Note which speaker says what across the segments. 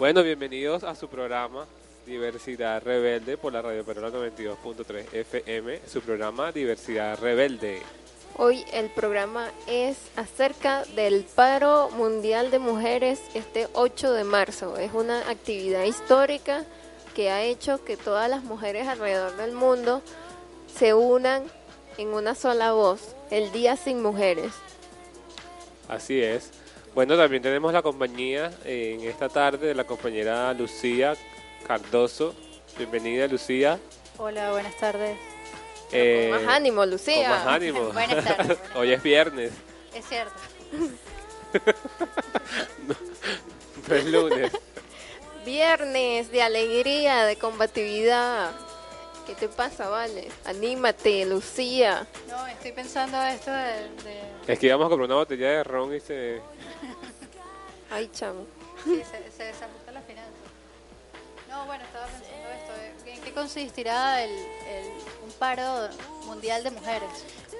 Speaker 1: Bueno, bienvenidos a su programa Diversidad Rebelde por la Radio Perola 92.3 FM, su programa Diversidad Rebelde.
Speaker 2: Hoy el programa es acerca del paro mundial de mujeres este 8 de marzo. Es una actividad histórica que ha hecho que todas las mujeres alrededor del mundo se unan en una sola voz, el Día sin Mujeres.
Speaker 1: Así es. Bueno, también tenemos la compañía en esta tarde de la compañera Lucía Cardoso. Bienvenida, Lucía.
Speaker 3: Hola, buenas tardes.
Speaker 1: Eh,
Speaker 2: con más ánimo, Lucía.
Speaker 1: Con más ánimo.
Speaker 3: Buenas tardes.
Speaker 1: Hoy es viernes,
Speaker 3: Es cierto.
Speaker 1: no es lunes.
Speaker 2: Viernes de alegría, de combatividad. ¿Qué te pasa, Vale? Anímate, Lucía.
Speaker 3: No, estoy pensando esto de... de-
Speaker 1: Es que íbamos a comprar una botella de ron y se...
Speaker 2: Ay, chamo.
Speaker 3: sí, se, se desajusta la finanza. No, bueno, estaba pensando esto. de- ¿En qué consistirá el, el- un paro mundial de mujeres?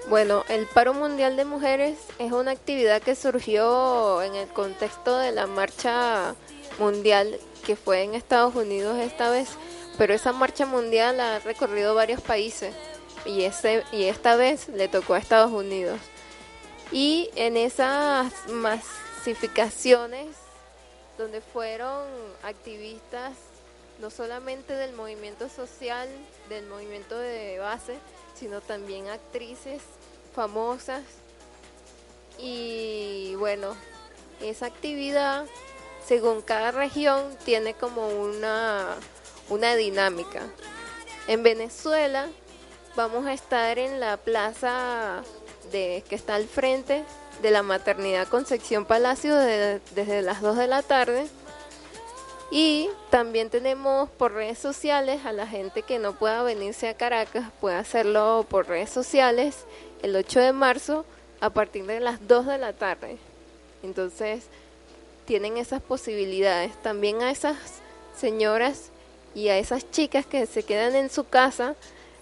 Speaker 2: Bueno, el paro mundial de mujeres es una actividad que surgió en el contexto de la marcha mundial que fue en Estados Unidos esta vez, pero esa marcha mundial ha recorrido varios países y ese y esta vez le tocó a Estados Unidos. Y en esas masificaciones donde fueron activistas no solamente del movimiento social, del movimiento de base, sino también actrices famosas. Y bueno, esa actividad, según cada región, tiene como una, una dinámica. En Venezuela vamos a estar en la plaza de, que está al frente de la maternidad Concepción Palacio de- desde las 2 de la tarde. Y también tenemos por redes sociales a la gente que no pueda venirse a Caracas, puede hacerlo por redes sociales el 8 de marzo a partir de las 2 de la tarde. Entonces, tienen esas posibilidades. También a esas señoras y a esas chicas que se quedan en su casa,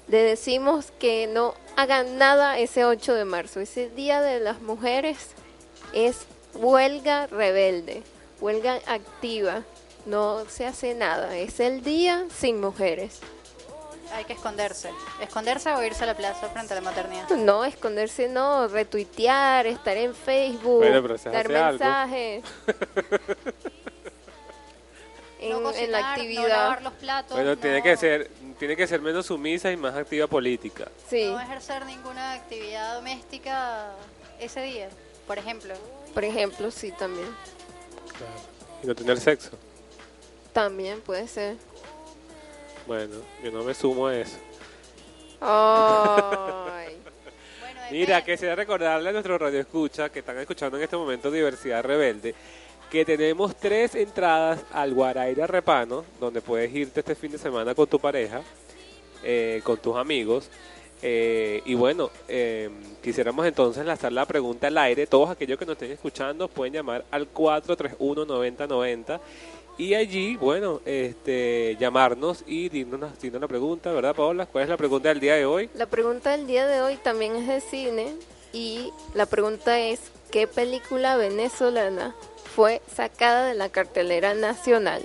Speaker 2: le decimos que no hagan nada ese 8 de marzo. Ese Día de las Mujeres es huelga rebelde, huelga activa. No se hace nada. Es el día sin mujeres.
Speaker 3: Hay que esconderse. Esconderse o irse a la plaza frente a la maternidad.
Speaker 2: No, esconderse no, retuitear, estar en Facebook,
Speaker 1: Bueno, pero se
Speaker 2: dar
Speaker 1: hace algo.
Speaker 2: mensajes. en,
Speaker 3: no
Speaker 2: en
Speaker 3: cocinar,
Speaker 2: la
Speaker 3: no
Speaker 2: actividad.
Speaker 3: lavar los platos.
Speaker 1: Bueno, tiene
Speaker 3: no-
Speaker 1: que ser tiene que ser menos sumisa y más activa política.
Speaker 2: sí,
Speaker 3: No ejercer ninguna actividad doméstica ese día, por ejemplo.
Speaker 2: por ejemplo, sí, también.
Speaker 1: Y no tener sexo.
Speaker 2: También puede ser.
Speaker 1: Bueno, yo no me sumo a eso.
Speaker 2: Ay.
Speaker 3: Bueno,
Speaker 1: Mira,
Speaker 3: depende.
Speaker 1: quisiera recordarle a nuestros radioescuchas que están escuchando en este momento Diversidad Rebelde que tenemos tres entradas al Guaraira Repano, donde puedes irte este fin de semana con tu pareja, eh, con tus amigos. eh, y bueno, eh, quisiéramos entonces lanzar la pregunta al aire. Todos aquellos que nos estén escuchando pueden llamar al 431-9090 y allí, bueno, este, llamarnos y dirnos, la pregunta, ¿verdad, Paola? ¿Cuál es la pregunta del día de hoy?
Speaker 2: La pregunta del día de hoy también es de cine y la pregunta es ¿qué película venezolana fue sacada de la cartelera nacional?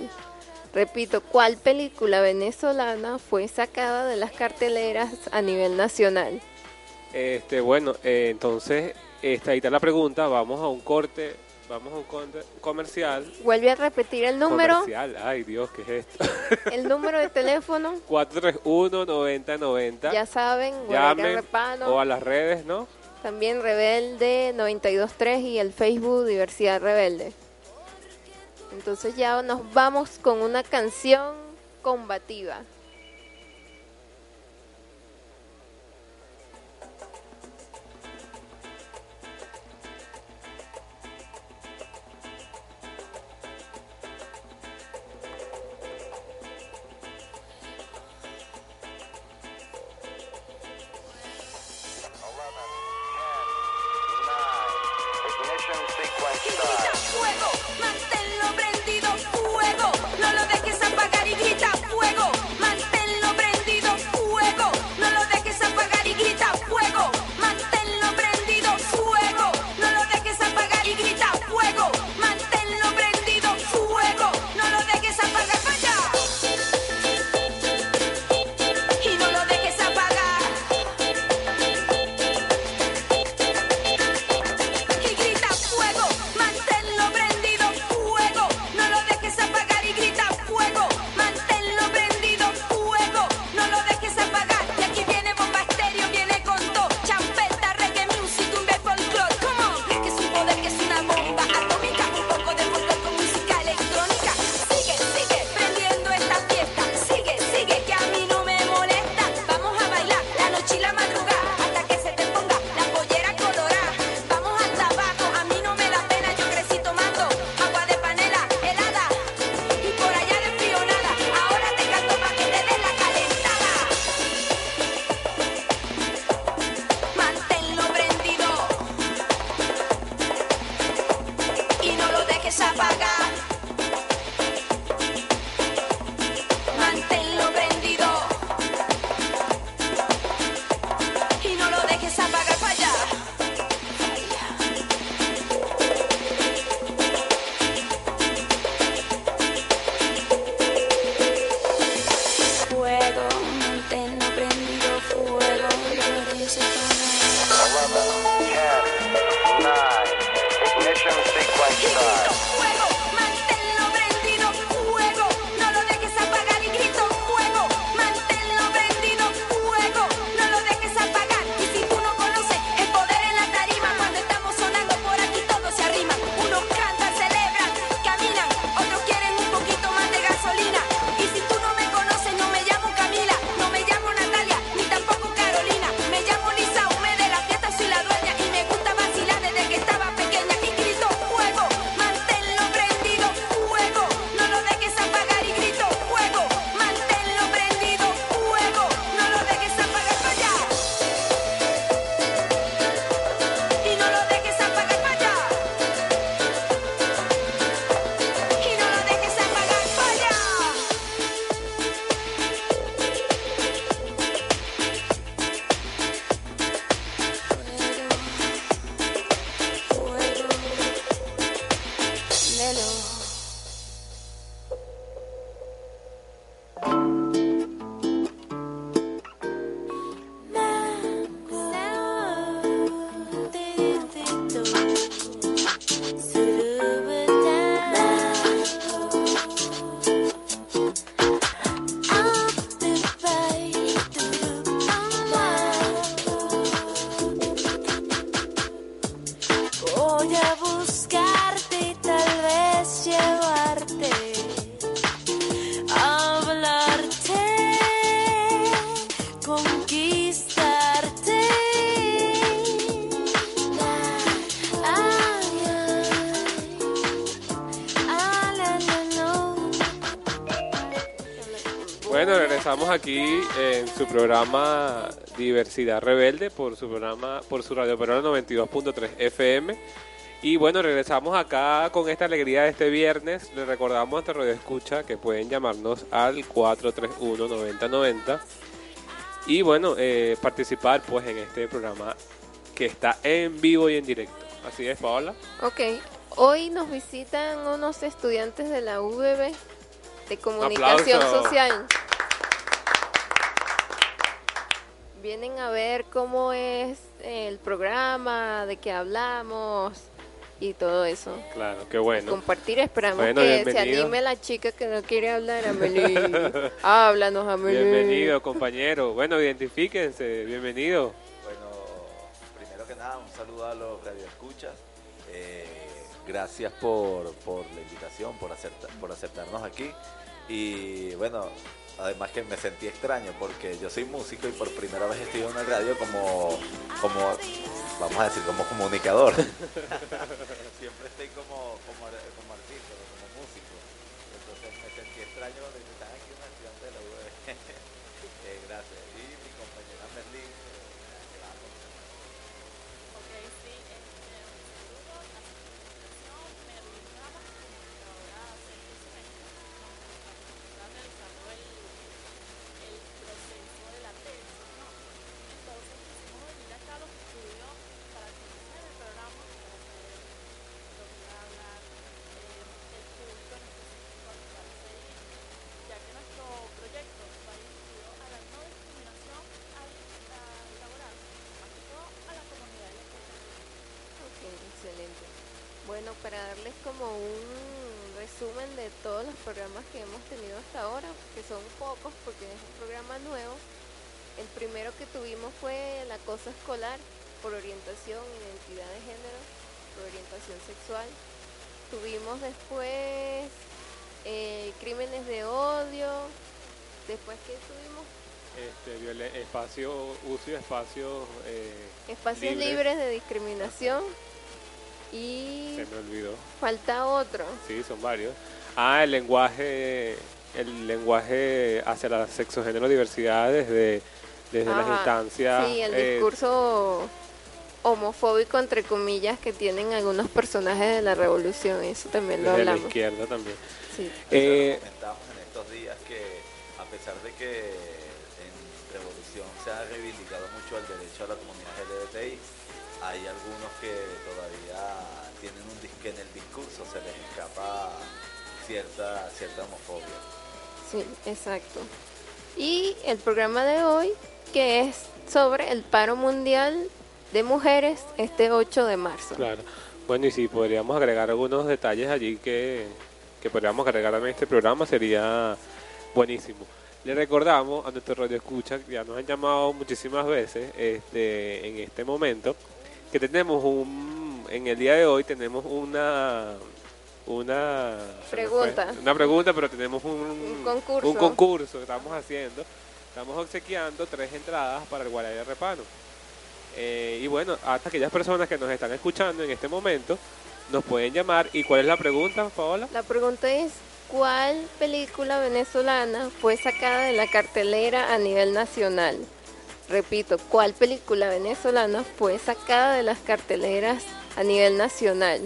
Speaker 2: Repito, ¿cuál película venezolana fue sacada de las carteleras a nivel nacional?
Speaker 1: Este, bueno, eh, entonces, esta, ahí está la pregunta. Vamos a un corte, vamos a un conte- comercial.
Speaker 2: Vuelve a repetir el número,
Speaker 1: Comercial, ay Dios, ¿qué es esto?
Speaker 2: el número de teléfono,
Speaker 1: 431-9090.
Speaker 2: ya saben,
Speaker 1: Llamen
Speaker 2: Repano,
Speaker 1: o a las redes, ¿no?
Speaker 2: También Rebelde 923 y el Facebook Diversidad Rebelde. Entonces ya nos vamos con una canción combativa.
Speaker 1: Su programa Diversidad Rebelde por su programa, por su radio Perona 92.3 FM. Y bueno, regresamos acá con esta alegría de este viernes. Les recordamos a nuestra radio escucha que pueden llamarnos al 431-9090 y bueno, eh, participar pues en este programa que está en vivo y en directo. Así es, Paola.
Speaker 2: Ok, hoy nos visitan unos estudiantes de la UBB de Comunicación
Speaker 1: aplauso.
Speaker 2: Social. Vienen a ver cómo es el programa, de qué hablamos y todo eso.
Speaker 1: Claro, qué bueno.
Speaker 2: Compartir, esperamos
Speaker 1: Bueno,
Speaker 2: que se
Speaker 1: bienvenido.
Speaker 2: anime la chica que no quiere hablar, Amelie. Háblanos, Amelie.
Speaker 1: Bienvenido, compañero. Bueno, identifíquense. Bienvenido.
Speaker 4: Bueno, primero que nada, un saludo a los radioescuchas. Eh, gracias por, por la invitación, por, acepta- por aceptarnos aquí. Y bueno, además que me sentí extraño porque yo soy músico y por primera vez estoy en una radio como, como vamos a decir, como comunicador. Siempre estoy como, como, ar- como artista, como músico. Entonces me sentí extraño de que están aquí unos estudiantes de la UB. Eh, gracias. Y mi compañera Merlín. eh, que la amo.
Speaker 5: Ok, sí, este, un saludo a su presentación, Merlin Ramos, comunicadora de sexto semestre. Está realizando el, el proceso de la tesis, ¿no? Entonces quisimos venir acá a los estudios para conocer el programa, para saber lo que va a hablar eh, el público en específico al cual se dirige, ya que nuestro proyecto va dirigido a la no discriminación al, al laboral, más que todo a la comunidad LGBT.
Speaker 2: Ok, excelente. Bueno, para darles como un resumen de todos los programas que hemos tenido hasta ahora, que son pocos porque es un programa nuevo. El primero que tuvimos fue el acoso escolar por orientación, identidad de género, por orientación sexual. Tuvimos después eh, crímenes de odio. Después que tuvimos
Speaker 1: Este, espacio, uso y espacio. eh,
Speaker 2: espacios
Speaker 1: Libres.
Speaker 2: libres de discriminación. Y
Speaker 1: se me olvidó.
Speaker 2: falta otro.
Speaker 1: Sí, son varios. Ah, el lenguaje, el lenguaje hacia la sexogénero diversidad desde, desde las instancias.
Speaker 2: Sí, el
Speaker 1: eh,
Speaker 2: discurso homofóbico, entre comillas, que tienen algunos personajes de la revolución. Eso también lo
Speaker 1: desde la
Speaker 2: hablamos.
Speaker 1: izquierda también.
Speaker 2: Sí.
Speaker 1: Eh,
Speaker 4: Comentábamos en estos días que a pesar de que en Revolución se ha reivindicado mucho el derecho a la comunidad LGBTI, hay algunos que todavía tienen un dis- que en el discurso se les escapa cierta cierta homofobia.
Speaker 2: Sí, exacto. Y el programa de hoy, que es sobre el paro mundial de mujeres este 8 de marzo.
Speaker 1: Claro. Bueno, y si podríamos agregar algunos detalles allí que, que podríamos agregar en este programa, sería buenísimo. Le recordamos a nuestro radio escucha, ya nos han llamado muchísimas veces este, en este momento, que tenemos un, en el día de hoy tenemos una, una fue,
Speaker 2: Pregunta.
Speaker 1: una pregunta, pero tenemos un,
Speaker 2: Un concurso.
Speaker 1: un concurso que estamos haciendo. Estamos obsequiando tres entradas para el Guaraya de Repano. Eh, y bueno, hasta aquellas personas que nos están escuchando en este momento nos pueden llamar. ¿Y cuál es la pregunta, Paola?
Speaker 2: La pregunta es, ¿cuál película venezolana fue sacada de la cartelera a nivel nacional? Repito, ¿cuál película venezolana fue sacada de las carteleras a nivel nacional?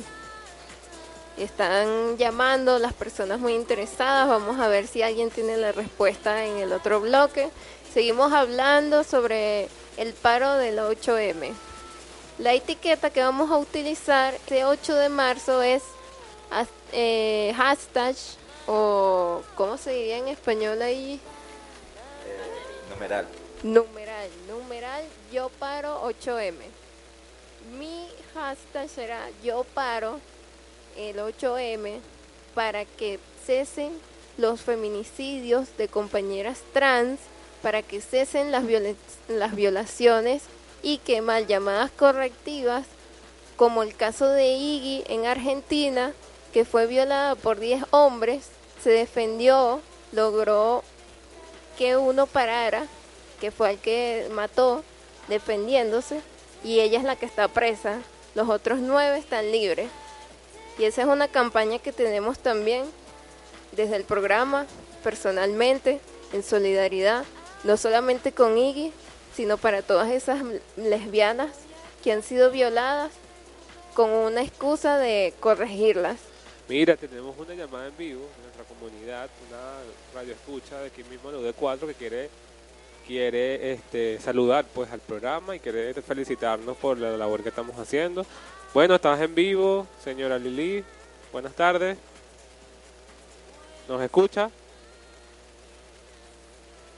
Speaker 2: Están llamando las personas muy interesadas. Vamos a ver si alguien tiene la respuesta en el otro bloque. Seguimos hablando sobre el paro del 8M. La etiqueta que vamos a utilizar este 8 de marzo es eh, hashtag o ¿cómo se diría en español ahí?
Speaker 4: Eh, numeral.
Speaker 2: Numeral, numeral yo paro 8M. Mi hashtag será yo paro el 8M para que cesen los feminicidios de compañeras trans, para que cesen las, violaciones y que mal llamadas correctivas, como el caso de Iggy en Argentina, que fue violada por 10 hombres, se defendió, logró que uno parara, que fue el que mató, defendiéndose, y ella es la que está presa. Los otros nueve están libres. Y esa es una campaña que tenemos también desde el programa, personalmente, en solidaridad, no solamente con Iggy, sino para todas esas lesbianas que han sido violadas con una excusa de corregirlas.
Speaker 1: Mira, tenemos una llamada en vivo de nuestra comunidad, una radio escucha de aquí mismo, de UD4, que quiere quiere este, saludar pues al programa y quiere felicitarnos por la labor que estamos haciendo. Bueno, estás en vivo, señora Lili. Buenas tardes. ¿Nos escucha?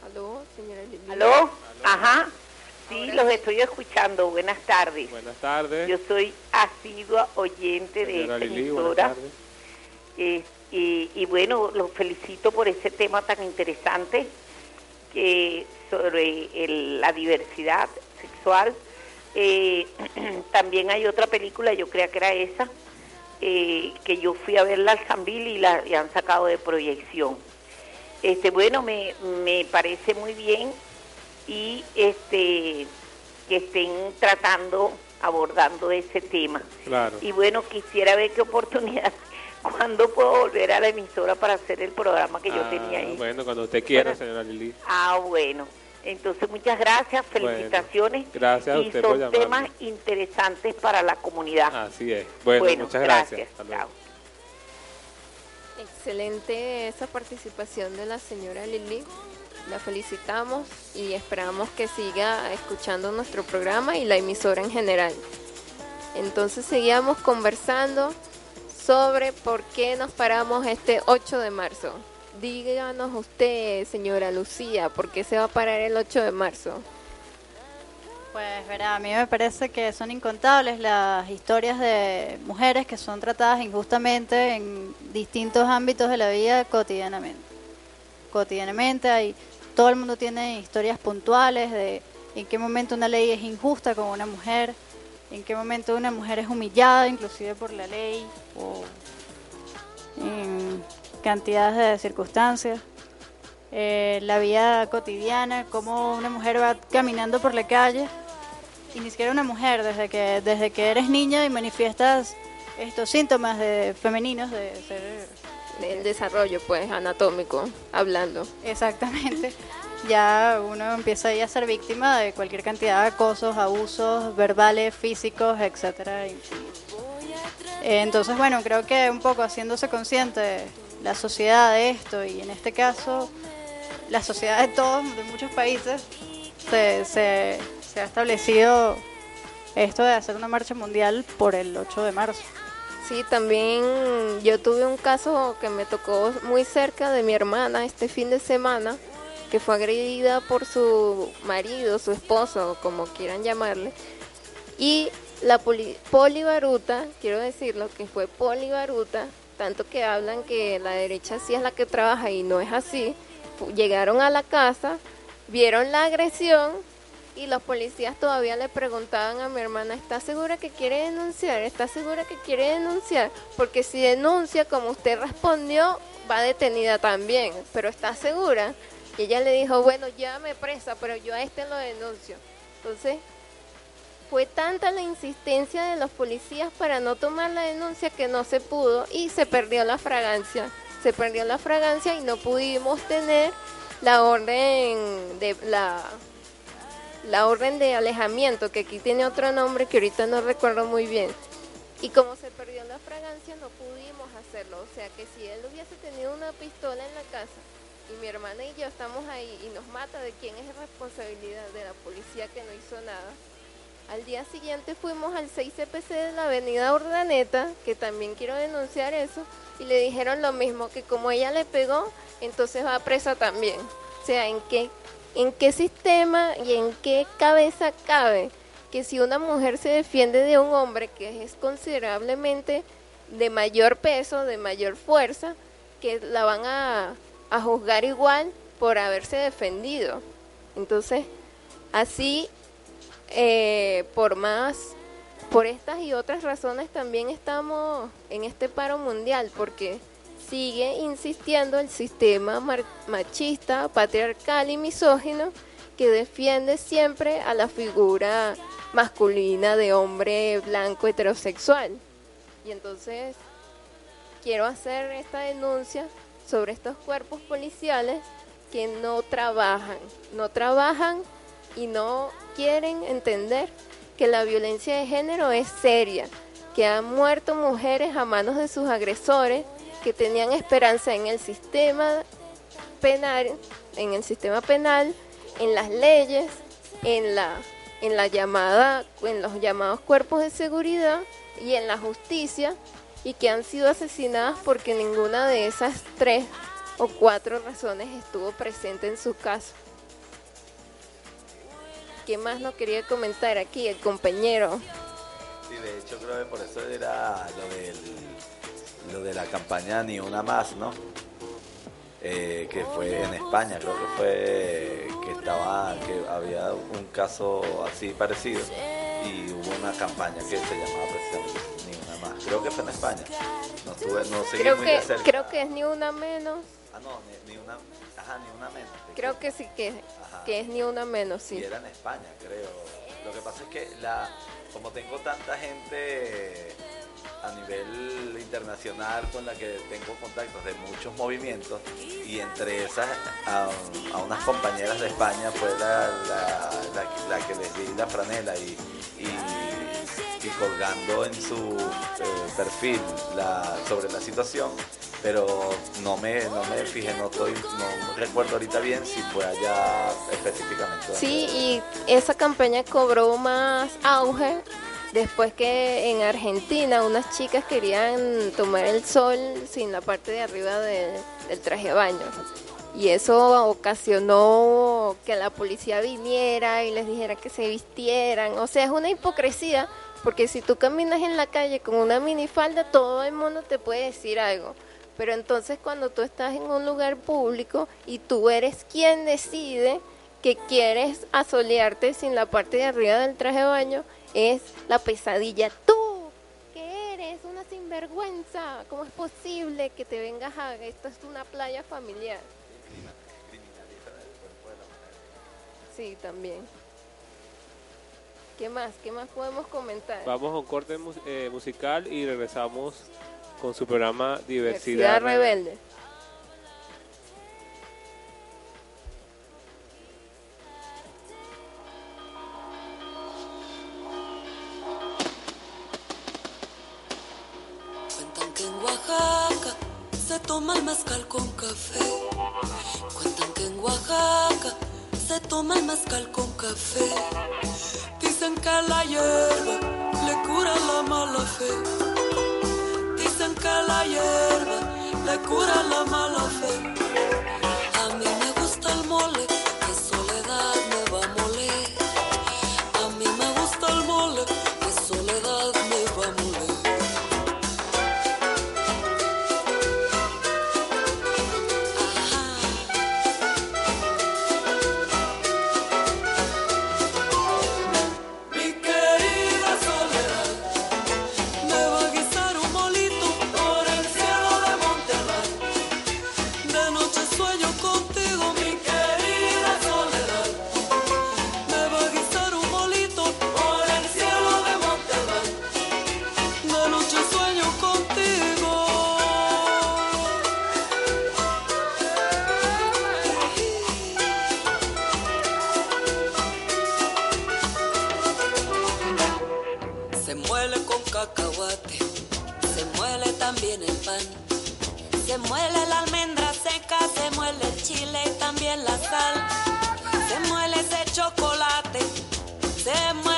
Speaker 2: Aló, señora Lili.
Speaker 6: ¿Aló? Ajá. Sí, los estoy escuchando. Buenas tardes.
Speaker 1: Buenas tardes.
Speaker 6: Yo soy asidua oyente de esta
Speaker 1: Lili, buenas
Speaker 6: emisora.
Speaker 1: tardes.
Speaker 6: Eh, y, y bueno, los felicito por ese tema tan interesante que sobre el- la diversidad sexual. Eh, también hay otra película, yo creo que era esa, eh, que yo fui a verla al Sambil y la y han sacado de proyección. Este, bueno, me, me parece muy bien y este que estén tratando, abordando ese tema.
Speaker 1: Claro.
Speaker 6: Y bueno, quisiera ver qué oportunidad, cuándo puedo volver a la emisora para hacer el programa que yo
Speaker 1: Ah,
Speaker 6: tenía ahí.
Speaker 1: Bueno, cuando usted quiera,
Speaker 6: Bueno.
Speaker 1: señora Lili.
Speaker 6: Ah, bueno. Entonces, muchas gracias, felicitaciones.
Speaker 1: gracias a
Speaker 6: y
Speaker 1: usted
Speaker 6: son temas interesantes para la comunidad.
Speaker 1: Así es. Bueno,
Speaker 6: Bueno,
Speaker 1: muchas gracias.
Speaker 6: gracias.
Speaker 2: Excelente esa participación de la señora Lili. La felicitamos y esperamos que siga escuchando nuestro programa y la emisora en general. Entonces seguíamos conversando sobre por qué nos paramos este 8 de marzo. Díganos usted, señora Lucía, ¿por qué se va a parar el 8 de marzo?
Speaker 3: Pues verá, a mí me parece que son incontables las historias de mujeres que son tratadas injustamente en distintos ámbitos de la vida cotidianamente. Cotidianamente hay, todo el mundo tiene historias puntuales de en qué momento una ley es injusta con una mujer, en qué momento una mujer es humillada inclusive por la ley o cantidades de circunstancias. Eh, la vida cotidiana, cómo una mujer va caminando por la calle y ni siquiera una mujer, desde que, desde que eres niña y manifiestas estos síntomas de femeninos de ser
Speaker 2: El desarrollo, pues, anatómico, hablando.
Speaker 3: exactamente, ya uno empieza ahí a ser víctima de cualquier cantidad de acosos, abusos verbales, físicos, etcétera. Entonces, bueno, creo que un poco haciéndose consciente la sociedad de esto y en este caso la sociedad de todos, de muchos países, se, se, ha establecido esto de hacer una marcha mundial por el 8 de marzo.
Speaker 2: Sí, también yo tuve un caso que me tocó muy cerca de mi hermana este fin de semana, que fue agredida por su marido, su esposo, como quieran llamarle. Y la poli, polibaruta, quiero decirlo, que fue polibaruta, tanto que hablan que la derecha sí es la que trabaja y no es así, llegaron a la casa, vieron la agresión y los policías todavía le preguntaban a mi hermana, ¿está segura que quiere denunciar? ¿Está segura que quiere denunciar? Porque si denuncia, como usted respondió, va detenida también. Pero ¿está segura? Y ella le dijo, bueno, llévame presa, pero yo a este lo denuncio. Entonces, fue tanta la insistencia de los policías para no tomar la denuncia que no se pudo y se perdió la fragancia. Se perdió la fragancia y no pudimos tener la orden de la orden de alejamiento, que aquí tiene otro nombre que ahorita no recuerdo muy bien. Y como se perdió la fragancia, no pudimos hacerlo. O sea que si él hubiese tenido una pistola en la casa y mi hermana y yo estamos ahí y nos mata, ¿de quién es responsabilidad? De la policía que no hizo nada. Al día siguiente fuimos al 6 CPC de la avenida Urdaneta, que también quiero denunciar eso, y le dijeron lo mismo, que como ella le pegó, entonces va presa también. O sea, ¿en qué, en qué sistema y en qué cabeza cabe que si una mujer se defiende de un hombre que es considerablemente de mayor peso, de mayor fuerza, que la van a, a juzgar igual por haberse defendido? Entonces, así eh, por más, por estas y otras razones también estamos en este paro mundial, porque sigue insistiendo el sistema machista, patriarcal y misógino que defiende siempre a la figura masculina de hombre blanco heterosexual. Y entonces quiero hacer esta denuncia sobre estos cuerpos policiales que no trabajan, no trabajan y no quieren entender que la violencia de género es seria, que han muerto mujeres a manos de sus agresores, que tenían esperanza en el sistema penal, en el sistema penal, en las leyes, en la en la llamada en los llamados cuerpos de seguridad y en la justicia y que han sido asesinadas porque ninguna de esas tres o cuatro razones estuvo presente en su caso. ¿Qué más nos quería comentar aquí el compañero?
Speaker 4: Sí, de hecho creo que por eso era lo, del, lo de la campaña Ni Una Más, ¿no? Eh, que fue en España, creo que fue que estaba, que había un caso así parecido y hubo una campaña que se llamaba precisamente Ni Una Más. Creo que fue en España. No estuve, no seguí
Speaker 2: Creo
Speaker 4: muy
Speaker 2: que
Speaker 4: de cerca.
Speaker 2: creo que es ni una menos.
Speaker 4: Ah, no, ni, ni una, ajá, ni una menos.
Speaker 2: Creo que sí que,
Speaker 4: Ajá.
Speaker 2: que es ni una menos,
Speaker 4: Y
Speaker 2: sí.
Speaker 4: era en España, creo. Lo que pasa es que la, como tengo tanta gente a nivel internacional con la que tengo contactos de muchos movimientos y entre esas a, a unas compañeras de España fue la, la- la- la que les di la franela y, y- y colgando en su eh, perfil sobre la situación pero no me, no me fijé, no estoy, no recuerdo ahorita bien si fue allá específicamente.
Speaker 2: Sí, y esa campaña cobró más auge después que en Argentina unas chicas querían tomar el sol sin la parte de arriba de- del traje de baño. Y eso ocasionó que la policía viniera y les dijera que se vistieran. O sea, es una hipocresía porque si tú caminas en la calle con una minifalda, todo el mundo te puede decir algo. Pero entonces cuando tú estás en un lugar público y tú eres quien decide que quieres asolearte sin la parte de arriba del traje de baño, es la pesadilla. Tú, que eres una sinvergüenza, ¿cómo es posible que te vengas a... Esto es una playa familiar. Sí, también. ¿Qué más? ¿Qué más podemos comentar?
Speaker 7: Vamos a un corte eh, musical y regresamos con su programa Diversidad, Rebelde.
Speaker 8: Almendra seca, se muele el chile y también la sal. Se muele ese chocolate, se muele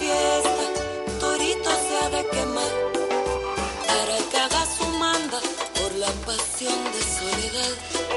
Speaker 7: fiesta Torito se ha de quemar. Para que su manda por la pasión de soledad.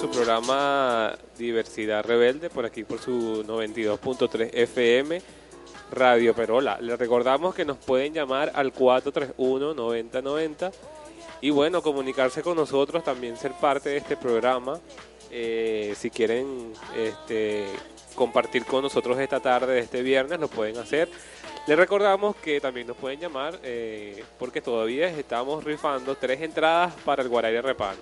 Speaker 7: Su
Speaker 1: programa Diversidad Rebelde, por aquí por su 92.3 FM Radio Perola. Les recordamos que nos pueden llamar al 431-9090 y bueno, comunicarse con nosotros, también ser parte de este programa. Eh, si quieren este, compartir con nosotros esta tarde de este viernes, lo pueden hacer. Les recordamos que también nos pueden llamar eh, porque todavía estamos rifando tres entradas para el Guaraire Repano.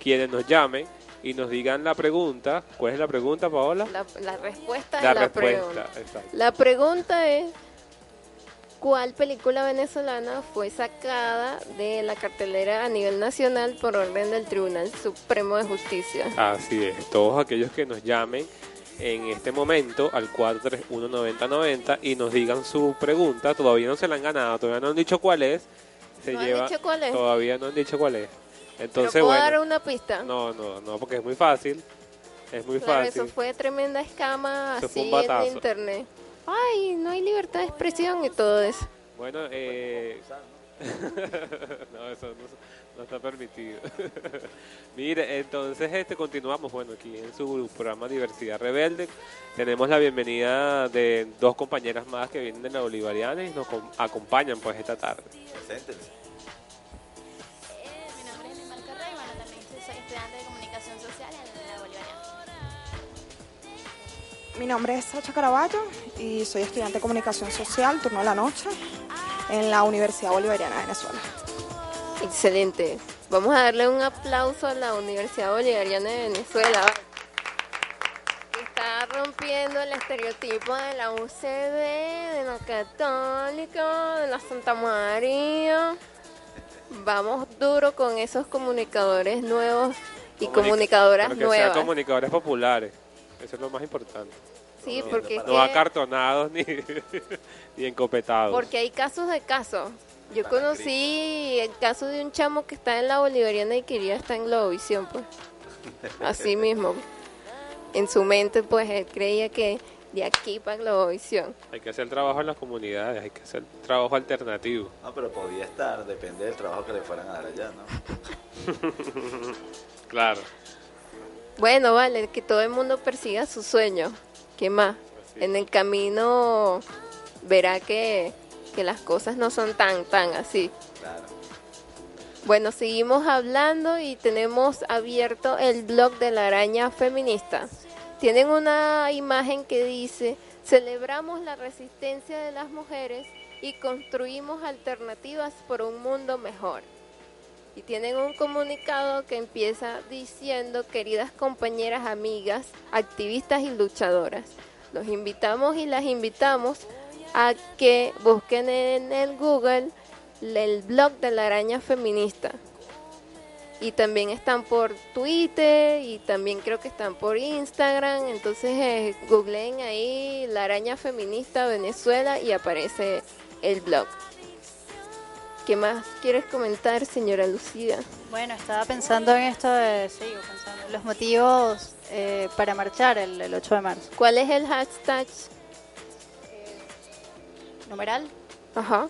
Speaker 1: Quienes nos llamen y nos digan la pregunta, ¿cuál es la pregunta, Paola?
Speaker 2: La, la respuesta
Speaker 1: La
Speaker 2: la
Speaker 1: respuesta,
Speaker 2: pregunta.
Speaker 1: exacto.
Speaker 2: La pregunta es, ¿cuál película venezolana fue sacada de la cartelera a nivel nacional por orden del Tribunal Supremo de Justicia?
Speaker 1: Así es, todos aquellos que nos llamen en este momento al 431-9090 y nos digan su pregunta, todavía no se la han ganado, todavía no han dicho cuál es, se
Speaker 2: ¿No han
Speaker 1: lleva,
Speaker 2: dicho cuál es?
Speaker 1: todavía no han dicho cuál es.
Speaker 2: ¿Pero
Speaker 1: Entonces,
Speaker 2: puedo
Speaker 1: bueno,
Speaker 2: dar una pista?
Speaker 1: no, no, no, porque es muy fácil, es muy
Speaker 2: Claro,
Speaker 1: fácil.
Speaker 2: eso fue tremenda escama
Speaker 1: Eso fue
Speaker 2: así
Speaker 1: un
Speaker 2: en internet. Ay, no hay libertad de expresión y todo eso.
Speaker 1: Bueno, eh... no, eso no, no está permitido. Mire, entonces este continuamos, bueno, aquí en su programa Diversidad Rebelde. Tenemos la bienvenida de dos compañeras más que vienen de la Bolivariana y nos com- acompañan pues esta tarde.
Speaker 9: Preséntense.
Speaker 10: Mi nombre es
Speaker 11: Sacha Caraballo y soy estudiante de comunicación social, turno de la noche, en la Universidad Bolivariana de Venezuela.
Speaker 2: Excelente. Vamos a darle un aplauso a la Universidad Bolivariana de Venezuela. está rompiendo el estereotipo de la UCB, de la Católica, de la Santa María. Vamos duro con esos comunicadores nuevos y
Speaker 1: Comunic-
Speaker 2: comunicadoras
Speaker 1: pero que sean
Speaker 2: nuevas.
Speaker 1: comunicadores populares. Eso es lo más importante.
Speaker 2: Sí,
Speaker 1: no,
Speaker 2: porque es
Speaker 1: no acartonados ni, ni encopetados.
Speaker 2: Porque hay casos de casos. Yo conocí el caso de un chamo que está en la Bolivariana y quería estar en Globovisión, pues. Así mismo. En su mente, pues, él creía que de aquí para Globovisión.
Speaker 1: Hay que hacer trabajo en las comunidades, hay que hacer trabajo alternativo.
Speaker 9: No, pero podía estar, depende del trabajo que le fueran a dar allá, ¿no?
Speaker 1: Claro.
Speaker 2: Bueno, vale, que todo el mundo persiga su sueño. ¿Qué más? En el camino verá que, que las cosas no son tan, tan así.
Speaker 9: Claro.
Speaker 2: Bueno, seguimos hablando y tenemos abierto el blog de la araña feminista. Tienen una imagen que dice, celebramos la resistencia de las mujeres y construimos alternativas por un mundo mejor. Y tienen un comunicado que empieza diciendo, queridas compañeras, amigas, activistas y luchadoras, los invitamos y las invitamos a que busquen en el Google el blog de la araña feminista. Y también están por Twitter y también creo que están por Instagram. Entonces eh, googleen ahí la araña feminista Venezuela y aparece el blog. ¿Qué más quieres comentar, señora Lucía?
Speaker 3: Bueno, estaba pensando en esto de, sigo pensando, en los motivos eh, para marchar el, el 8 de marzo.
Speaker 2: ¿Cuál es el hashtag?
Speaker 3: ¿Numeral?
Speaker 2: Ajá.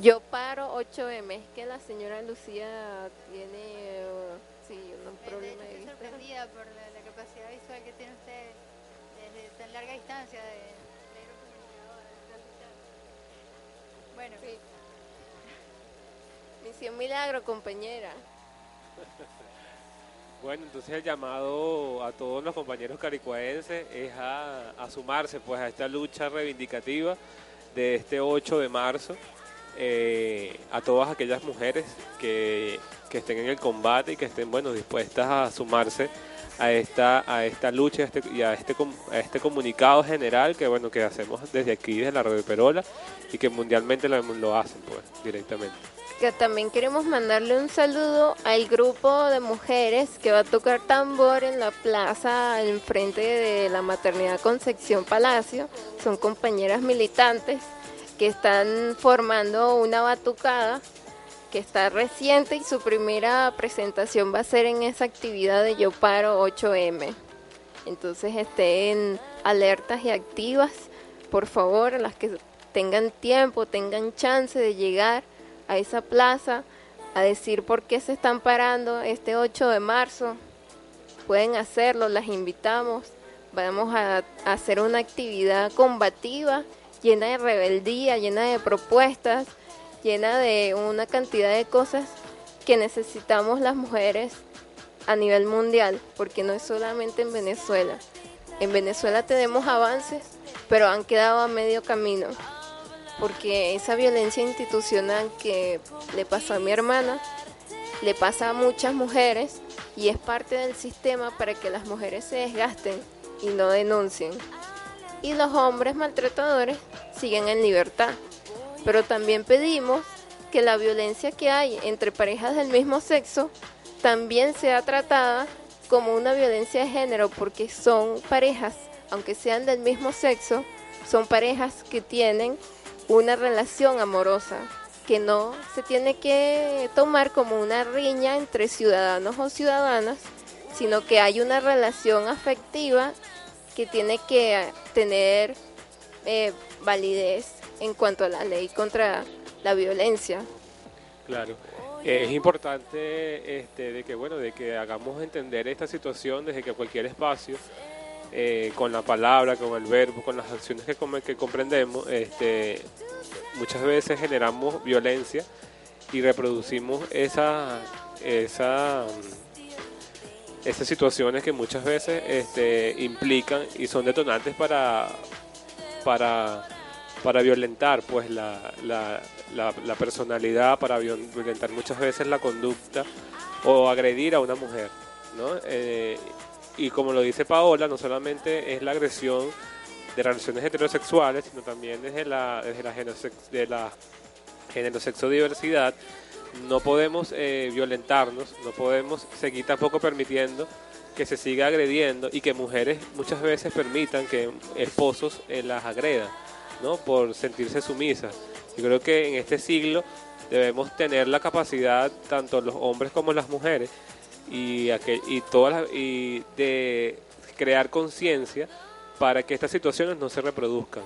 Speaker 2: Yo paro 8M. Es que la señora Lucía tiene eh, sí, un problema de
Speaker 3: Estoy sorprendida por la, la capacidad visual que tiene usted desde tan larga distancia de leer un comunicador, de escuchar. Bueno,
Speaker 2: Sí. Misión Milagro, compañera.
Speaker 1: Bueno, entonces el llamado a todos los compañeros caricuaenses es a, a sumarse pues a esta lucha reivindicativa de este 8 de marzo, eh, a todas aquellas mujeres que, que estén en el combate y que estén bueno dispuestas a sumarse a esta a esta lucha a este, y a este a este comunicado general que bueno que hacemos desde aquí desde la Radio Perola y que mundialmente lo, lo hacen pues directamente.
Speaker 2: Que también queremos mandarle un saludo al grupo de mujeres que va a tocar tambor en la plaza enfrente de la maternidad Concepción Palacio. Son compañeras militantes que están formando una batucada que está reciente y su primera presentación va a ser en esa actividad de Yo Paro 8M. Entonces estén alertas y activas, por favor, las que tengan tiempo, tengan chance de llegar a esa plaza a decir por qué se están parando este 8 de marzo. Pueden hacerlo, las invitamos. Vamos a hacer una actividad combativa, llena de rebeldía, llena de propuestas, llena de una cantidad de cosas que necesitamos las mujeres a nivel mundial, porque no es solamente en Venezuela. En Venezuela tenemos avances, pero han quedado a medio camino, porque esa violencia institucional que le pasó a mi hermana, le pasa a muchas mujeres y es parte del sistema para que las mujeres se desgasten y no denuncien. Y los hombres maltratadores siguen en libertad. Pero también pedimos que la violencia que hay entre parejas del mismo sexo también sea tratada como una violencia de género porque son parejas, aunque sean del mismo sexo, son parejas que tienen una relación amorosa que no se tiene que tomar como una riña entre ciudadanos o ciudadanas, sino que hay una relación afectiva que tiene que tener eh, validez en cuanto a la ley contra la violencia.
Speaker 1: Claro. Eh, es importante este, de que bueno de que hagamos entender esta situación desde que cualquier espacio eh, con la palabra, con el verbo, con las acciones que, que comprendemos, este, muchas veces generamos violencia y reproducimos esa, esa, esas situaciones que muchas veces este, implican y son detonantes para, para, para violentar pues la, la, la, la personalidad, para viol- violentar muchas veces la conducta o agredir a una mujer. ¿no? Eh, y como lo dice Paola, no solamente es la agresión de relaciones heterosexuales, sino también desde la, desde la, de la generosexodiversidad. No podemos eh, violentarnos, no podemos seguir tampoco permitiendo que se siga agrediendo y que mujeres muchas veces permitan que esposos eh, las agredan, ¿no? Por sentirse sumisas. Yo creo que en este siglo debemos tener la capacidad, tanto los hombres como las mujeres, y, aquel- y, todas y de crear conciencia para que estas situaciones no se reproduzcan,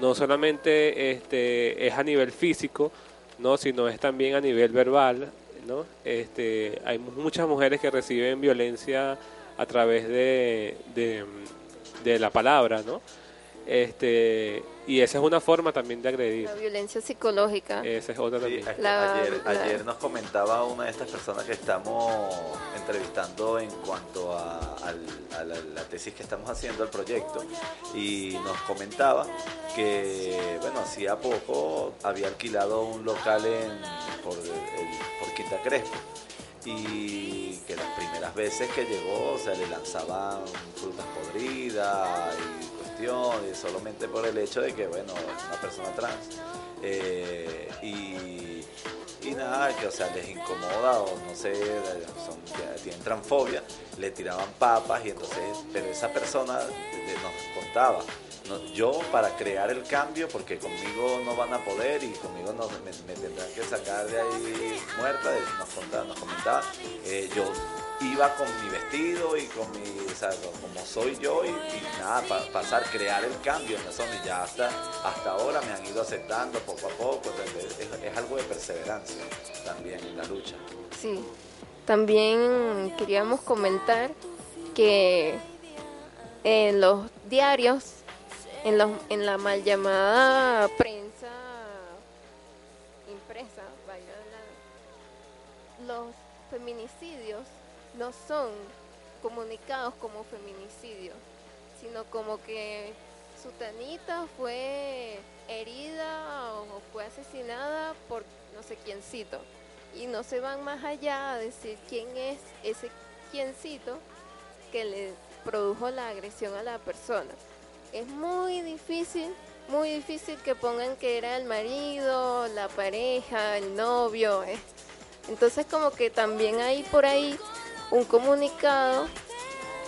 Speaker 1: ¿no? Solamente este, es a nivel físico, ¿no? sino es también a nivel verbal, ¿no? Este, hay mu- muchas mujeres que reciben violencia a través de, de, de la palabra, ¿no? Este, y esa es una forma también de agredir.
Speaker 2: La violencia psicológica.
Speaker 1: Esa es otra
Speaker 4: Sí,
Speaker 1: también.
Speaker 4: a-
Speaker 2: La-
Speaker 4: ayer,
Speaker 2: la-
Speaker 4: ayer nos comentaba una de estas personas que estamos entrevistando en cuanto a, al- a la, la tesis que estamos haciendo, el proyecto, y nos comentaba que, bueno, hacía poco había alquilado un local en, por, el- por Quinta Crespo y que las primeras veces que llegó, o sea, le lanzaban frutas podridas y cuestiones, solamente por el hecho de que, bueno, es una persona trans. Eh, y, y femenina, que o sea, les incomoda o no sé, tienen transfobia, le tiraban papas y entonces, pero esa persona de- nos contaba, yo para crear el cambio, porque conmigo no van a poder y conmigo no, me, tendrán que sacar de ahí muerta, nos contaba, nos comentaba, eh, yo iba con mi vestido y con mi, o sea, como soy yo y, nada, pa- pasar, crear el cambio en y ya hasta, hasta ahora me han ido aceptando poco a poco, es algo de perseverancia también en la lucha.
Speaker 2: Sí. También queríamos comentar que en los diarios, en, los, en la mal llamada prensa impresa, vaya la- los feminicidios no son comunicados como feminicidios, sino como que Sutanita fue herida o fue asesinada por no sé quiéncito y no se van más allá a decir quién es ese quiéncito que le produjo la agresión a la persona. Es muy difícil, muy difícil que pongan que era el marido, la pareja, el novio. eh. Entonces como que también hay por ahí un comunicado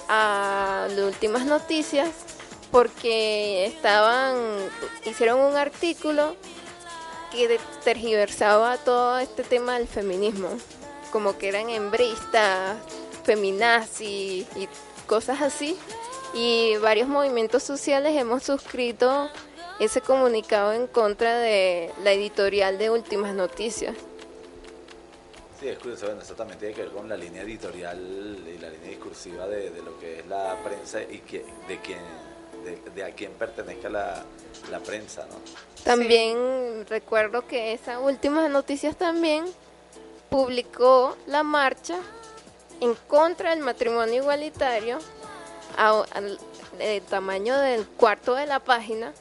Speaker 2: a las últimas noticias porque estaban, hicieron un artículo que tergiversaba todo este tema del feminismo, como que eran hembristas, feminazi y cosas así. Y varios movimientos sociales hemos suscrito ese comunicado en contra de la editorial de Últimas Noticias.
Speaker 4: Sí, es curioso, bueno, eso también tiene que ver con la línea editorial y la línea discursiva de, de lo que es la prensa y que, de quién de, de a quién pertenezca la, la prensa, ¿no?
Speaker 2: También recuerdo que esa Últimas Noticias también publicó la marcha en contra del matrimonio igualitario al el tamaño del cuarto de la página.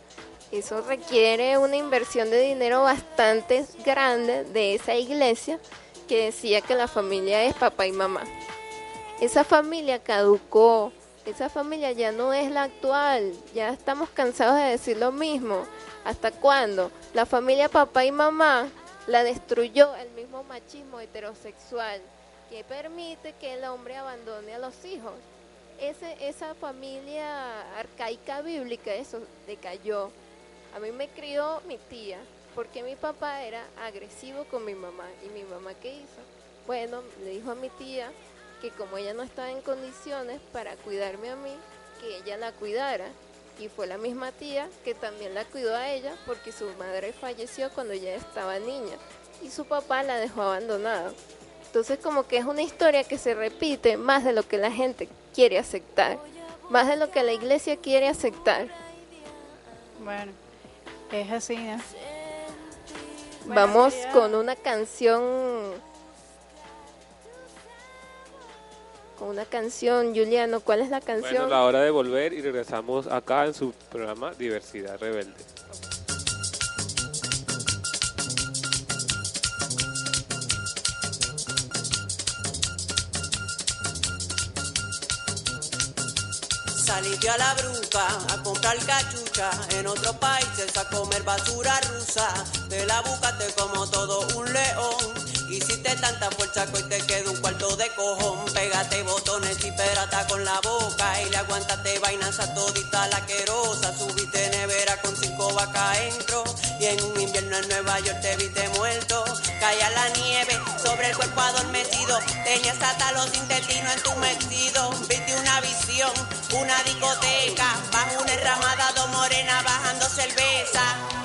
Speaker 2: Eso requiere una inversión de dinero bastante grande de esa iglesia que decía que la familia es papá y mamá. Esa familia caducó, esa familia ya no es la actual, ya estamos cansados de decir lo mismo. ¿Hasta cuándo? La familia papá y mamá la destruyó el mismo machismo heterosexual que permite que el hombre abandone a los hijos. Ese, esa familia arcaica bíblica, eso decayó. A mí me crió mi tía, porque mi papá era agresivo con mi mamá. ¿Y mi mamá qué hizo? Bueno, le dijo a mi tía que como ella no estaba en condiciones para cuidarme a mí, que ella la cuidara. Y fue la misma tía que también la cuidó a ella porque su madre falleció cuando ella estaba niña y su papá la dejó abandonada. Entonces como que es una historia que se repite más de lo que la gente quiere aceptar, más de lo que la iglesia quiere aceptar.
Speaker 3: Bueno, es así, ¿no? Bueno,
Speaker 2: Vamos con una canción. Con una canción, Juliano, ¿cuál es la
Speaker 1: Bueno,
Speaker 2: canción?
Speaker 1: la hora de volver y regresamos acá en su programa Diversidad Rebelde.
Speaker 12: Saliste a la bruca a comprar cachucha, en otros países a comer basura rusa. Te la buscaste como todo un león. Hiciste tanta fuerza que te queda un cuarto de cojón. Pégate botones y perata con la boca. Y le aguantaste vainas a todita la querosa. Subiste nevera con cinco vacas entro. Y en un invierno en Nueva York te viste muerto. Caía la nieve sobre el cuerpo adormecido. Tenías hasta los intestinos entumecidos. Viste una visión, una discoteca. Bajo una enramada, dos morenas bajando cerveza.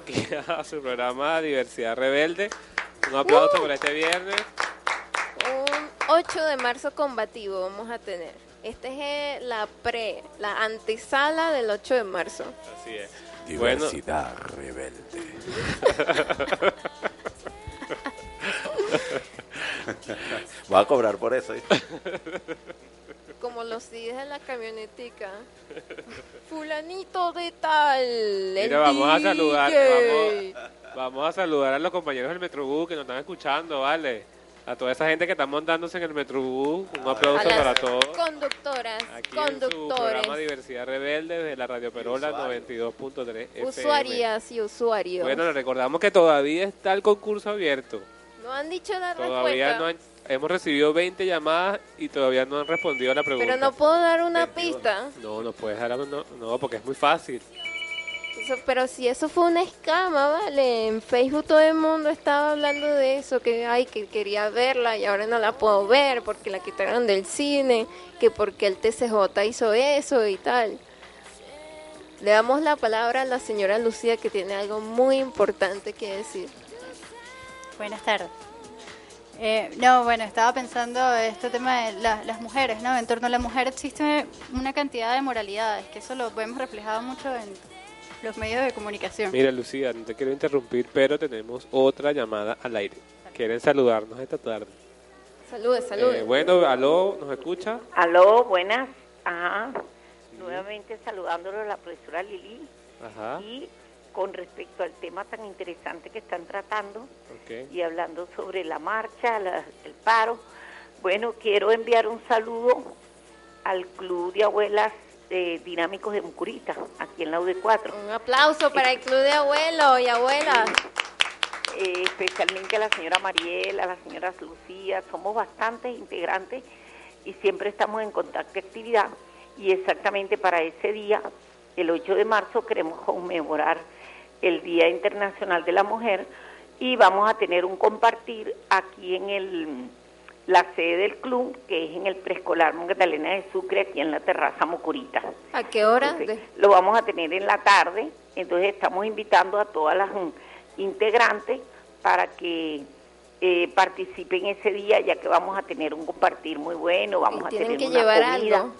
Speaker 1: Aquí a su programa Diversidad Rebelde. Un aplauso por este viernes.
Speaker 2: Un 8 de marzo combativo vamos a tener. Esta es eh, la pre, la antesala del 8 de marzo.
Speaker 1: Así es. Bueno,
Speaker 4: Diversidad rebelde. Voy a cobrar por eso. ¿viste?
Speaker 2: Como los CDs de la camionetica. Fulanito de tal. el
Speaker 1: mira, vamos a saludar, vamos, vamos a saludar a los compañeros del Metrobús que nos están escuchando, ¿vale? A toda esa gente que está montándose en el Metrobús, un
Speaker 2: A
Speaker 1: aplauso
Speaker 2: las
Speaker 1: para todos.
Speaker 2: conductoras,
Speaker 1: Aquí en su
Speaker 2: conductores,
Speaker 1: programa Diversidad Rebelde desde la Radio Perola
Speaker 4: Usuarios.
Speaker 1: 92.3 FM.
Speaker 2: usuarias y usuarios.
Speaker 1: Bueno, les recordamos que todavía está el concurso abierto.
Speaker 2: no han dicho la
Speaker 1: Todavía
Speaker 2: respuesta.
Speaker 1: no han- hemos recibido 20 llamadas y todavía no han respondido a la pregunta.
Speaker 2: pero no puedo dar una
Speaker 4: 21.
Speaker 2: pista.
Speaker 1: No, no puedes dar, no, no, porque es muy fácil.
Speaker 2: Eso- pero si eso fue una escama, vale. En Facebook todo el mundo estaba hablando de eso, que ay, que quería verla y ahora no la puedo ver porque la quitaron del cine, que porque el TCJ hizo eso y tal. Le damos la palabra a la señora Lucía que tiene algo muy importante que decir.
Speaker 3: Buenas tardes. Eh, no, bueno, estaba pensando este tema de la- las mujeres, ¿no? En torno a la mujer existe una cantidad de moralidades, que eso lo vemos reflejado mucho en los medios de comunicación.
Speaker 1: Mira, Lucía, no te quiero interrumpir, pero tenemos otra llamada al aire. Quieren saludarnos esta tarde.
Speaker 2: Saludes, saludes.
Speaker 1: Eh, bueno, aló, ¿nos escucha?
Speaker 6: Aló, buenas. Ajá. Nuevamente saludándolo a la profesora Lili.
Speaker 1: Ajá,
Speaker 6: Y con respecto al tema tan interesante que están tratando y hablando sobre la marcha, la- el paro, bueno, quiero enviar un saludo al Club de Abuelas eh, Dinámicos de Mucurita, aquí en la UD4.
Speaker 2: Un aplauso para el club de abuelos y abuelas.
Speaker 6: eh, especialmente a la señora Mariela, a la señora Lucía, somos bastantes integrantes y siempre estamos en contacto y actividad. Y exactamente para ese día, el 8 de marzo, queremos conmemorar el Día Internacional de la Mujer y vamos a tener un compartir aquí en el la sede del club, que es en el preescolar Magdalena de Sucre, aquí en la terraza Mocurita.
Speaker 2: ¿A qué hora?
Speaker 6: Entonces, lo vamos a tener en la tarde, entonces estamos invitando a todas las integrantes para que eh, participen ese día, ya que vamos a tener un compartir muy bueno, vamos
Speaker 2: Y
Speaker 6: a tener
Speaker 2: que
Speaker 6: una
Speaker 2: llevar
Speaker 6: comida.
Speaker 2: algo.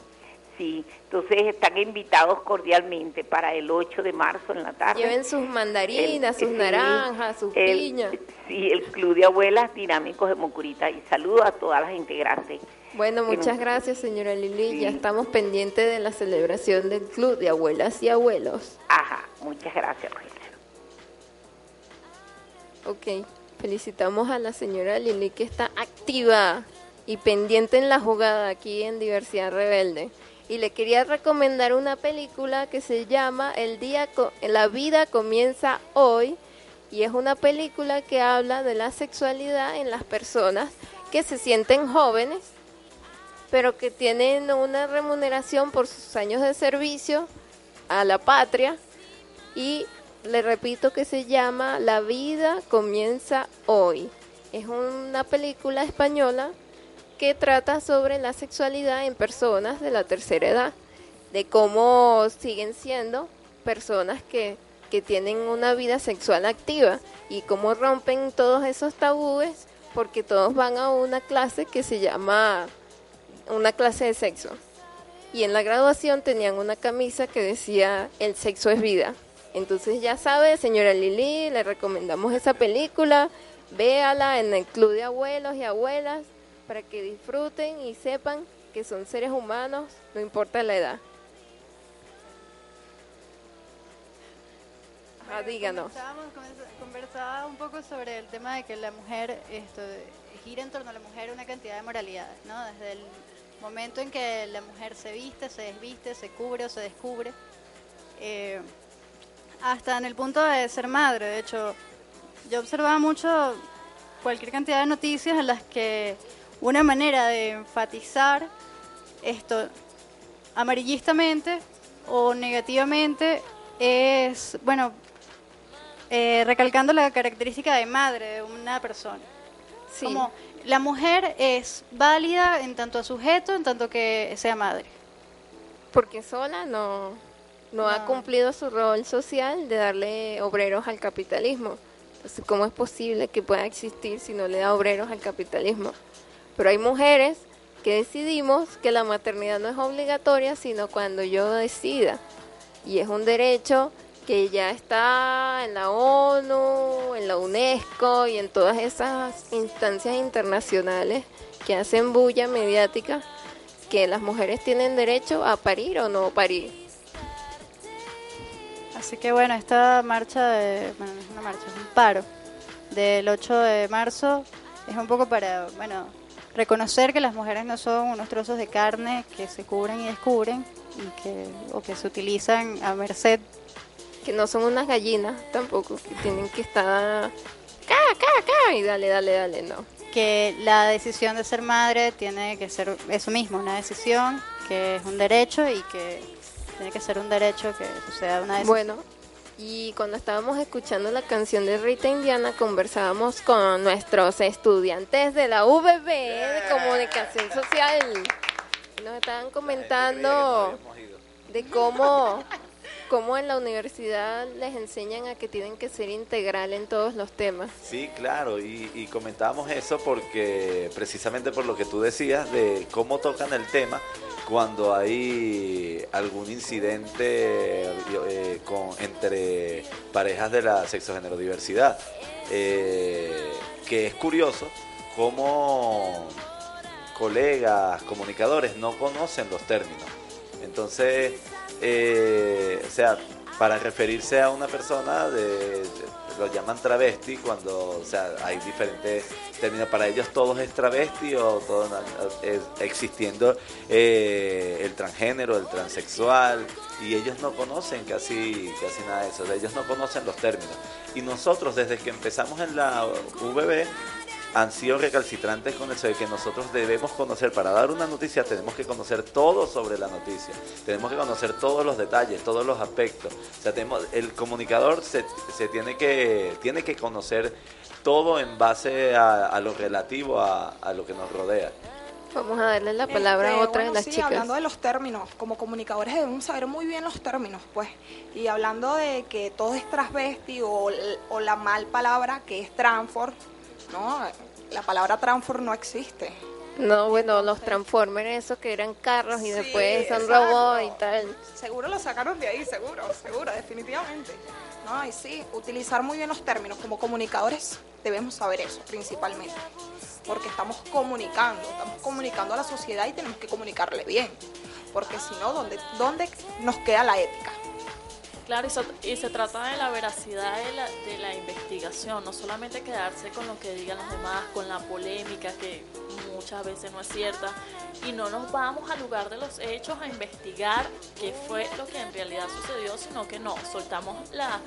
Speaker 6: Sí, entonces están invitados cordialmente para el 8 de marzo en la tarde.
Speaker 2: Lleven sus mandarinas,
Speaker 6: El-
Speaker 2: sus
Speaker 6: sí,
Speaker 2: naranjas, sus
Speaker 6: el-
Speaker 2: piñas.
Speaker 6: Sí, el Club de Abuelas Dinámicos de Mocurita. Y saludo a todas las integrantes.
Speaker 2: Bueno, muchas gracias, señora Lili. Ya estamos pendientes de la celebración del Club de Abuelas y Abuelos.
Speaker 6: Ajá, muchas gracias, Rogelio.
Speaker 2: Ok, felicitamos a la señora Lili que está activa y pendiente en la jugada aquí en Diversidad Rebelde. Y le quería recomendar una película que se llama El día La vida comienza hoy y es una película que habla de la sexualidad en las personas que se sienten jóvenes pero que tienen una remuneración por sus años de servicio a la patria y le repito que se llama La vida comienza hoy. Es una película española que trata sobre la sexualidad en personas de la tercera edad, de cómo siguen siendo personas que, que tienen una vida sexual activa y cómo rompen todos esos tabúes porque todos van a una clase que se llama una clase de sexo. Y en la graduación tenían una camisa que decía el sexo es vida. Entonces ya sabe, señora Lili, le recomendamos esa película, véala en el club de abuelos y abuelas para que disfruten y sepan que son seres humanos, no importa la edad. Ah, díganos.
Speaker 3: Conversaba un poco sobre el tema de que la mujer, esto, gira en torno a la mujer una cantidad de moralidades, ¿no? Desde el momento en que la mujer se viste, se desviste, se cubre o se descubre, eh, hasta en el punto de ser madre. De hecho, yo observaba mucho cualquier cantidad de noticias en las que una manera de enfatizar esto amarillistamente o negativamente es, bueno, eh, recalcando la característica de madre de una persona.
Speaker 2: Sí.
Speaker 3: Como la mujer es válida en tanto a sujeto, en tanto que sea madre.
Speaker 2: Porque sola no, no, ha
Speaker 3: No.
Speaker 2: cumplido su rol social de darle obreros al capitalismo. Entonces, ¿cómo es posible que pueda existir si no le da obreros al capitalismo? Pero hay mujeres que decidimos que la maternidad no es obligatoria, sino cuando yo decida. Y es un derecho que ya está en la ONU, en la UNESCO y en todas esas instancias internacionales que hacen bulla mediática que las mujeres tienen derecho a parir o no parir.
Speaker 3: Así que bueno, esta marcha, de, bueno, no es una marcha, es un paro del 8 de marzo es un poco para, bueno, reconocer que las mujeres no son unos trozos de carne que se cubren y descubren y que, o que se utilizan a merced.
Speaker 2: Que no son unas gallinas tampoco, que tienen que estar ca, ca, ca, y dale, dale, dale, no.
Speaker 3: Que la decisión de ser madre tiene que ser eso mismo, una decisión que es un derecho y que tiene que ser un derecho que suceda una decisión.
Speaker 2: Bueno, y cuando estábamos escuchando la canción de Rita Indiana, conversábamos con nuestros estudiantes de la VB de Comunicación Social. Nos estaban comentando de cómo, cómo en la universidad les enseñan a que tienen que ser integral en todos los temas.
Speaker 4: Sí, claro, y, comentábamos eso porque precisamente por lo que tú decías de cómo tocan el tema cuando hay algún incidente eh, con, entre parejas de la sexogénero-diversidad, eh, que es curioso cómo colegas, comunicadores no conocen los términos. Entonces, eh, o sea, para referirse a una persona de, lo llaman travesti cuando, o sea, hay diferentes términos para ellos todos es travesti o todo es existiendo eh, el transgénero, el transexual y ellos no conocen casi casi nada de eso, ellos no conocen los términos. Y nosotros desde que empezamos en la VB han sido recalcitrantes con eso de que nosotros debemos conocer, para dar una noticia tenemos que conocer todo sobre la noticia, tenemos que conocer todos los detalles, todos los aspectos. O sea, tenemos, el comunicador se, se tiene, que, tiene que conocer todo en base a, a lo relativo a, a lo que nos rodea.
Speaker 2: Vamos a darle la palabra
Speaker 11: Este,
Speaker 2: a otra
Speaker 11: bueno,
Speaker 2: de las
Speaker 11: sí,
Speaker 2: chicas.
Speaker 11: hablando de los términos, como comunicadores debemos saber muy bien los términos, pues. Y hablando de que todo es transvesti o, o la mal palabra que es transfor, ¿no? La palabra transfor no existe.
Speaker 2: No, bueno, los Transformers, esos que eran carros y
Speaker 11: Sí,
Speaker 2: después son robots y tal.
Speaker 11: Seguro lo sacaron de ahí, seguro, seguro, definitivamente. No, y sí, utilizar muy bien los términos. Como comunicadores debemos saber eso principalmente. Porque estamos comunicando, estamos comunicando a la sociedad y tenemos que comunicarle bien. Porque si no, ¿dónde, ¿dónde nos queda la ética?
Speaker 5: Claro, y se, y se trata de la veracidad de la, de la investigación, no solamente quedarse con lo que digan los demás, con la polémica que muchas veces no es cierta, y no nos vamos al lugar de los hechos a investigar qué fue lo que en realidad sucedió, sino que no, soltamos la,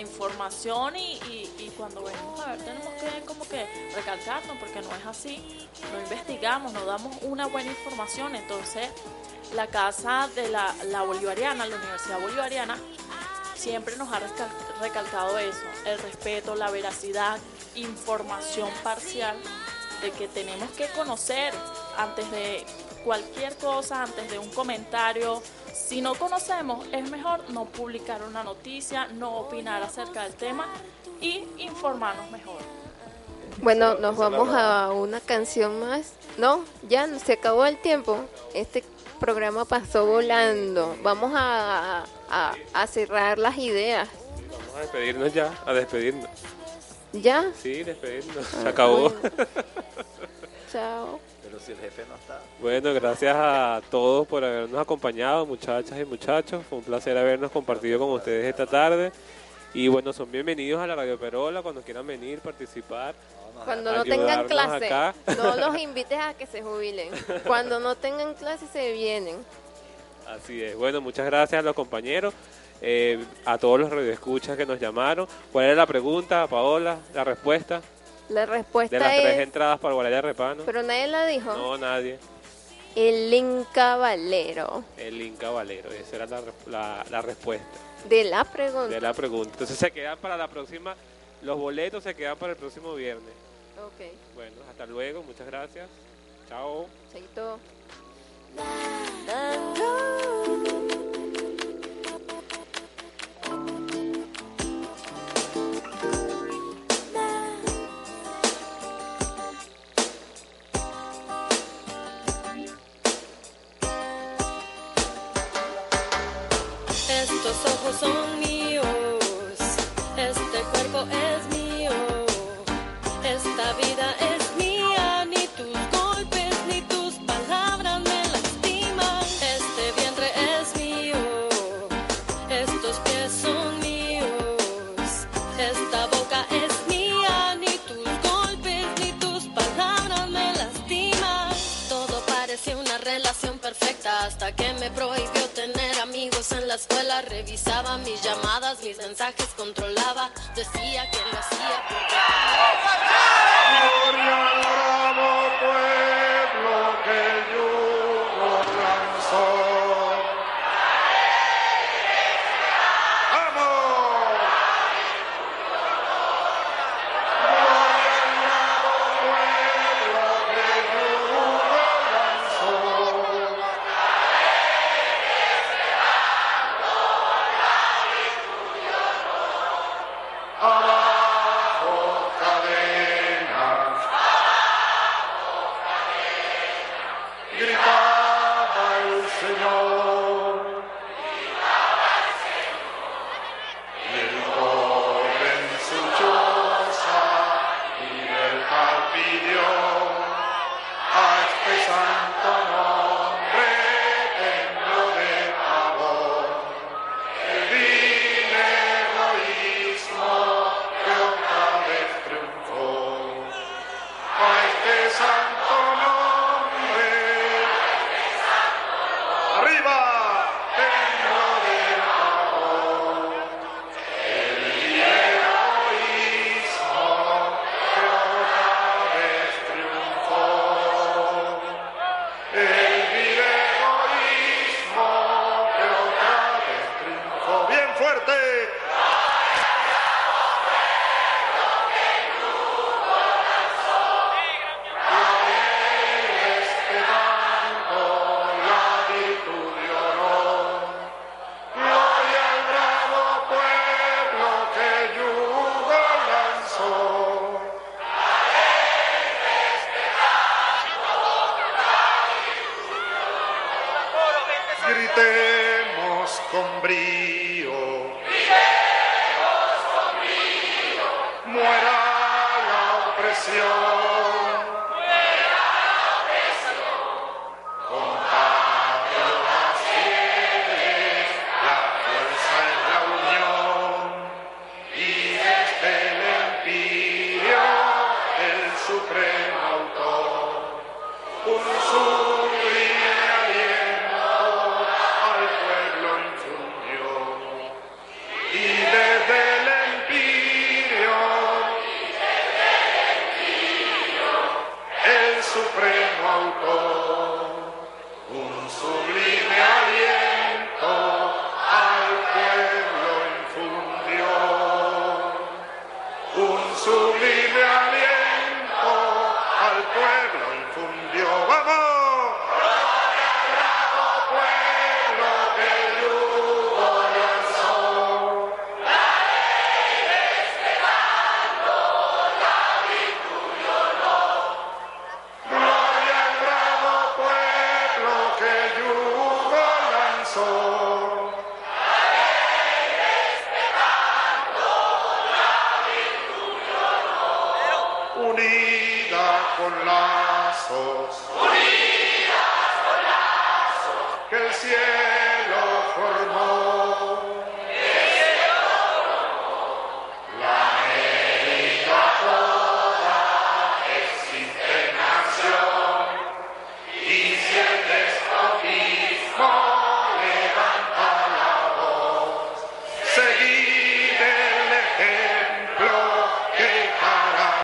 Speaker 5: información y, y- y cuando venimos a ver tenemos que como que recalcarnos, porque no es así, no investigamos, no damos una buena información, entonces la casa de la, la bolivariana, la Universidad Bolivariana, siempre nos ha recal- recalcado eso, el respeto, la veracidad, información parcial de que tenemos que conocer antes de cualquier cosa, antes de un comentario. Si no conocemos, es mejor no publicar una noticia, no opinar acerca del tema y informarnos mejor.
Speaker 2: Bueno, nos vamos a una canción más. No, ya se acabó el tiempo. Este programa pasó volando. Vamos a, a, a cerrar las ideas.
Speaker 1: Vamos a despedirnos ya, a despedirnos.
Speaker 2: ¿Ya?
Speaker 1: Sí, despedirnos.
Speaker 2: Ah,
Speaker 1: Se acabó.
Speaker 2: bueno. Chao.
Speaker 4: Pero si el jefe no está.
Speaker 1: Bueno, gracias a todos por habernos acompañado, muchachas y muchachos. Fue un placer habernos compartido con ustedes esta tarde. Y bueno, son bienvenidos a la Radio Perola cuando quieran venir, participar.
Speaker 2: Cuando no tengan clase,
Speaker 1: acá.
Speaker 2: no los invites a que se jubilen. Cuando no tengan clase, se vienen.
Speaker 1: Así es. Bueno, muchas gracias a los compañeros, eh, a todos los radioescuchas que nos llamaron. ¿Cuál era la pregunta, Paola? ¿La respuesta?
Speaker 2: La
Speaker 1: De
Speaker 2: respuesta
Speaker 1: las tres
Speaker 2: es,
Speaker 1: entradas para Guaraya Repano.
Speaker 2: pero nadie la dijo.
Speaker 1: No, nadie.
Speaker 2: El Inca Valero
Speaker 1: El Inca Valero. Esa era la- la respuesta
Speaker 2: de la pregunta.
Speaker 1: de la pregunta. Entonces se quedan para la próxima. Los boletos se quedan para el próximo viernes.
Speaker 2: Ok,
Speaker 1: Bueno, hasta luego. Muchas gracias. Chao.
Speaker 2: chaito.
Speaker 13: Estos ojos son Revisaba mis llamadas, mis mensajes, controlaba. Decía que lo hacía porque.